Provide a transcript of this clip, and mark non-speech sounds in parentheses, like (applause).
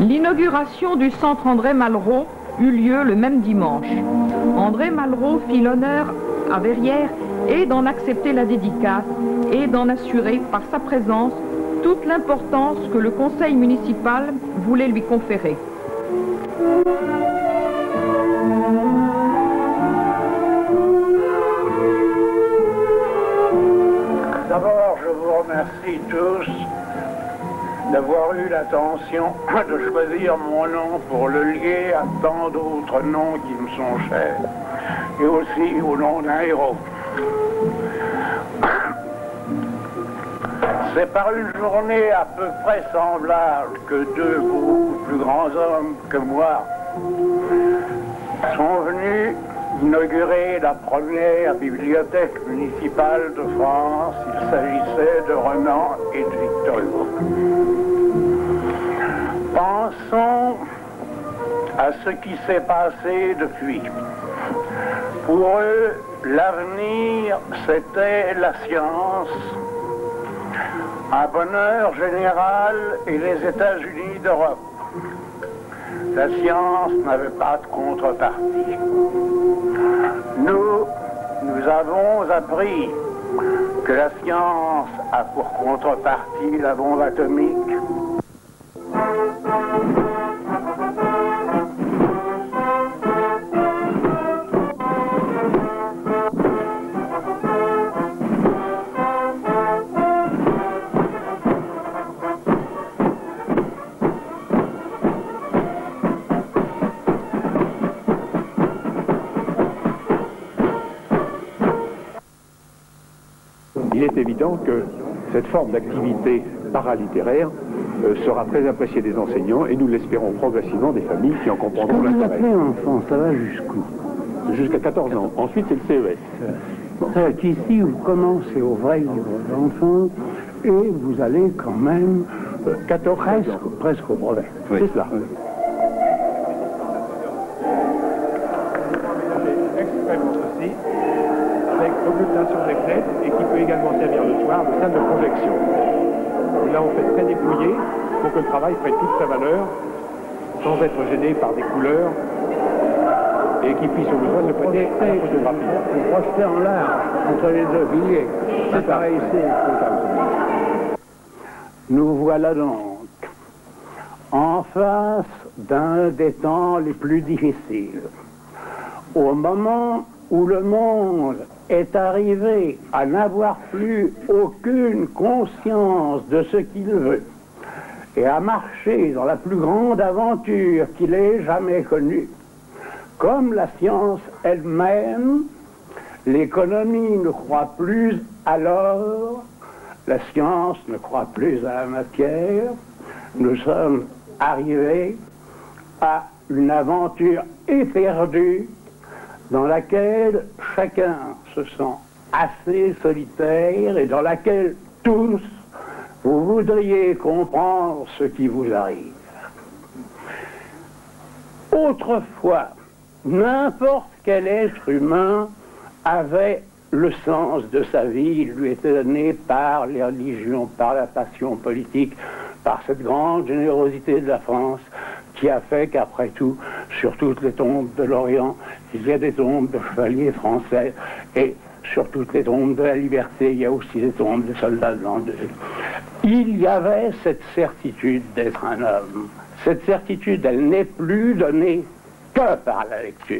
L'inauguration du centre André Malraux eut lieu le même dimanche. André Malraux fit l'honneur à Verrières et d'en accepter la dédicace et d'en assurer par sa présence toute l'importance que le conseil municipal voulait lui conférer. D'abord, je vous remercie tous d'avoir eu l'attention (clears throat) de choisir mon nom pour le lier à tant d'autres noms qui me sont chers, et aussi au nom d'un héros. (clears throat) C'est par une journée à peu près semblable que deux beaucoup plus grands hommes que moi sont venus inaugurer la première bibliothèque municipale de France. Il s'agissait de Renan et de Victor Hugo. Pensons à ce qui s'est passé depuis. Pour eux, l'avenir, c'était la science, un bonheur général et les États-Unis d'Europe. La science n'avait pas de contrepartie. Nous, nous avons appris que la science a pour contrepartie la bombe atomique. Il est évident que cette forme d'activité paralittéraire euh, sera très appréciée des enseignants et nous l'espérons progressivement des familles qui en comprendront Quand vous l'intérêt. appelez enfant, ça va jusqu'où? Jusqu'à 14 ans. Ensuite, c'est le CES. C'est qu'ici, vous commencez au vrai livre d'enfant et vous allez quand même Euh, 14 presque, ans. presque au brevet. C'est cela. extrêmement des fenêtres et qui peut également servir le soir de salle de projection. Et là, on fait très dépouillé pour que le travail prenne toute sa valeur sans être gêné par des couleurs et qui puisse au besoin se prêter à la photographie. Vous projetez en l'air entre les deux piliers. C'est pareil ici. Nous voilà donc en face d'un des temps les plus difficiles. Au moment où le monde est arrivé à n'avoir plus aucune conscience de ce qu'il veut et à marcher dans la plus grande aventure qu'il ait jamais connue, comme la science elle-même, l'économie ne croit plus à l'or, la science ne croit plus à la matière, nous sommes arrivés à une aventure éperdue dans laquelle chacun se sent assez solitaire et dans laquelle tous vous voudriez comprendre ce qui vous arrive. Autrefois, n'importe quel être humain avait le sens de sa vie, il lui était donné par les religions, par la passion politique, par cette grande générosité de la France qui a fait qu'après tout, sur toutes les tombes de l'Orient, il y a des tombes de chevaliers français et sur toutes les tombes de la liberté, il y a aussi des tombes de soldats de l'an 2. Il y avait cette certitude d'être un homme. Cette certitude, elle n'est plus donnée que par la lecture.